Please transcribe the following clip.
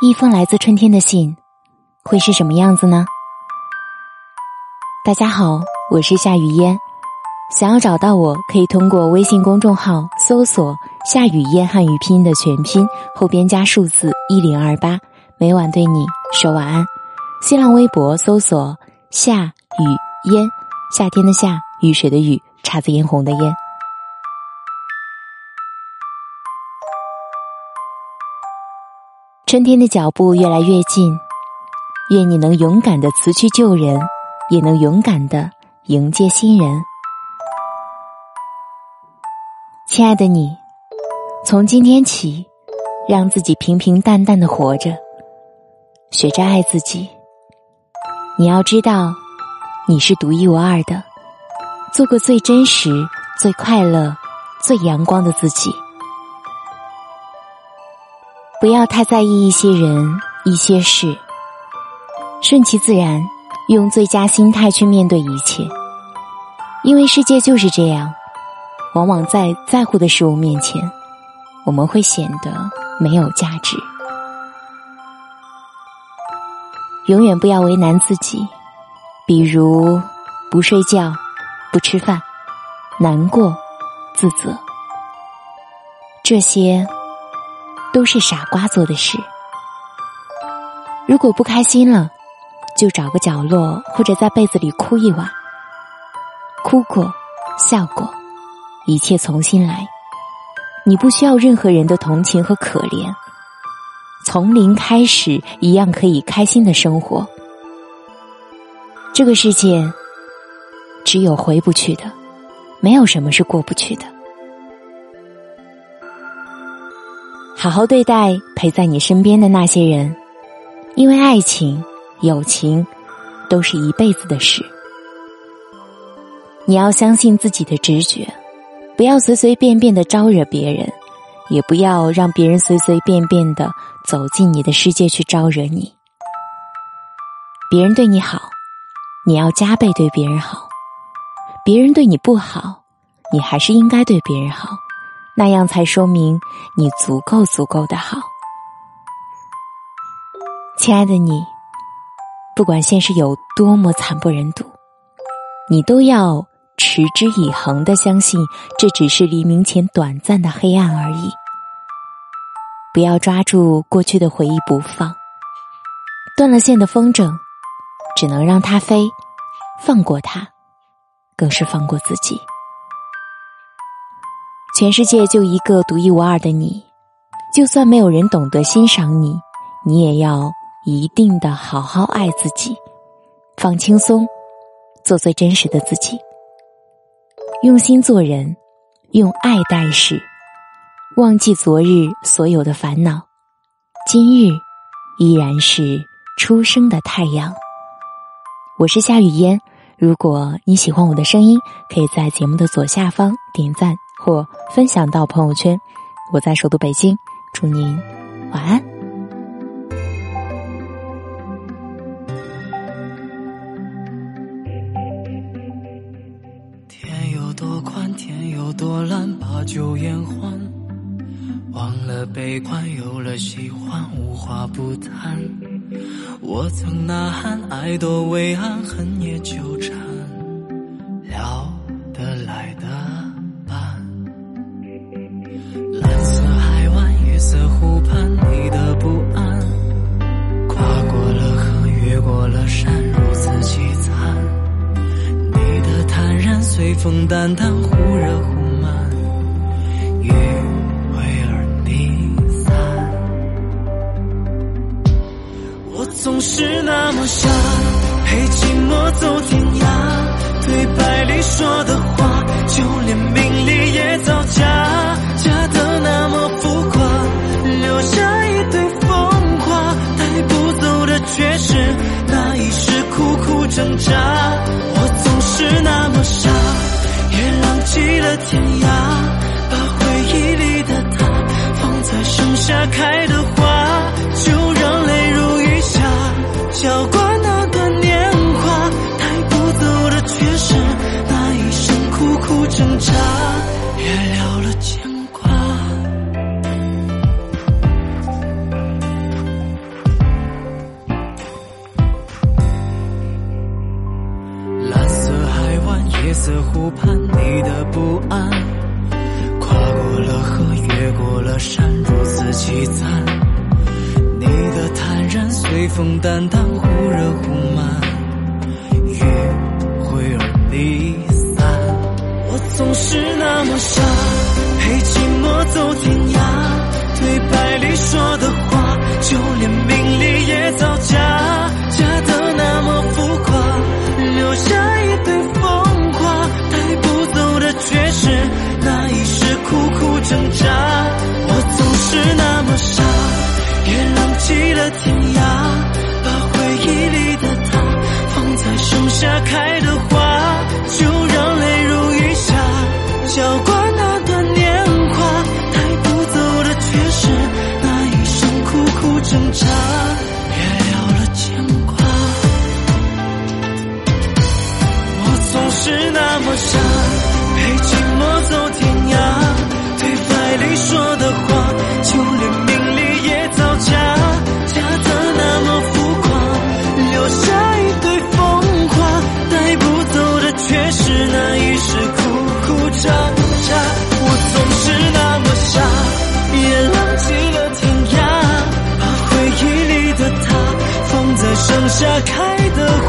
一封来自春天的信，会是什么样子呢？大家好，我是夏雨嫣。想要找到我，可以通过微信公众号搜索“夏雨嫣”汉语拼音的全拼，后边加数字一零二八，每晚对你说晚安。新浪微博搜索“夏雨嫣”，夏天的夏，雨水的雨，姹紫嫣红的嫣。春天的脚步越来越近，愿你能勇敢的辞去旧人，也能勇敢的迎接新人。亲爱的你，从今天起，让自己平平淡淡的活着，学着爱自己。你要知道，你是独一无二的，做个最真实、最快乐、最阳光的自己。不要太在意一些人、一些事，顺其自然，用最佳心态去面对一切。因为世界就是这样，往往在在乎的事物面前，我们会显得没有价值。永远不要为难自己，比如不睡觉、不吃饭、难过、自责，这些。都是傻瓜做的事。如果不开心了，就找个角落或者在被子里哭一晚。哭过，笑过，一切从新来。你不需要任何人的同情和可怜，从零开始，一样可以开心的生活。这个世界只有回不去的，没有什么是过不去的。好好对待陪在你身边的那些人，因为爱情、友情都是一辈子的事。你要相信自己的直觉，不要随随便便的招惹别人，也不要让别人随随便便的走进你的世界去招惹你。别人对你好，你要加倍对别人好；别人对你不好，你还是应该对别人好。那样才说明你足够足够的好，亲爱的你，不管现实有多么惨不忍睹，你都要持之以恒的相信，这只是黎明前短暂的黑暗而已。不要抓住过去的回忆不放，断了线的风筝，只能让它飞，放过它，更是放过自己。全世界就一个独一无二的你，就算没有人懂得欣赏你，你也要一定的好好爱自己，放轻松，做最真实的自己，用心做人，用爱待事，忘记昨日所有的烦恼，今日依然是初升的太阳。我是夏雨嫣，如果你喜欢我的声音，可以在节目的左下方点赞。或分享到朋友圈。我在首都北京，祝您晚安。天有多宽，天有多蓝，把酒言欢，忘了悲欢，有了喜欢，无话不谈。我曾呐喊，爱多伟岸，恨也纠缠，风淡淡，忽热忽慢，余味而离散。我总是那么傻，陪寂寞走天涯。对白里说的话，就连名利也造假，假的那么浮夸，留下一堆风华，带不走的却是那一世苦苦挣扎。为了天涯，把回忆里的他放在盛夏开的花，就让泪如雨下，浇灌那个年华。带不走的却是那一生苦苦挣扎，也了了牵夜色湖畔，你的不安，跨过了河，越过了山，如此凄惨。你的坦然随风淡淡，忽热忽慢，雨会而离散。我总是那么傻，陪寂寞走天涯，对白里说的话，就连名利也造，假是那么傻，陪寂寞走天涯，对白里说的话，就连名利也造假，假的那么浮夸，留下一堆风花，带不走的却是那一世苦苦挣扎。我总是那么傻，也浪迹了天涯，把回忆里的他放在盛夏开的花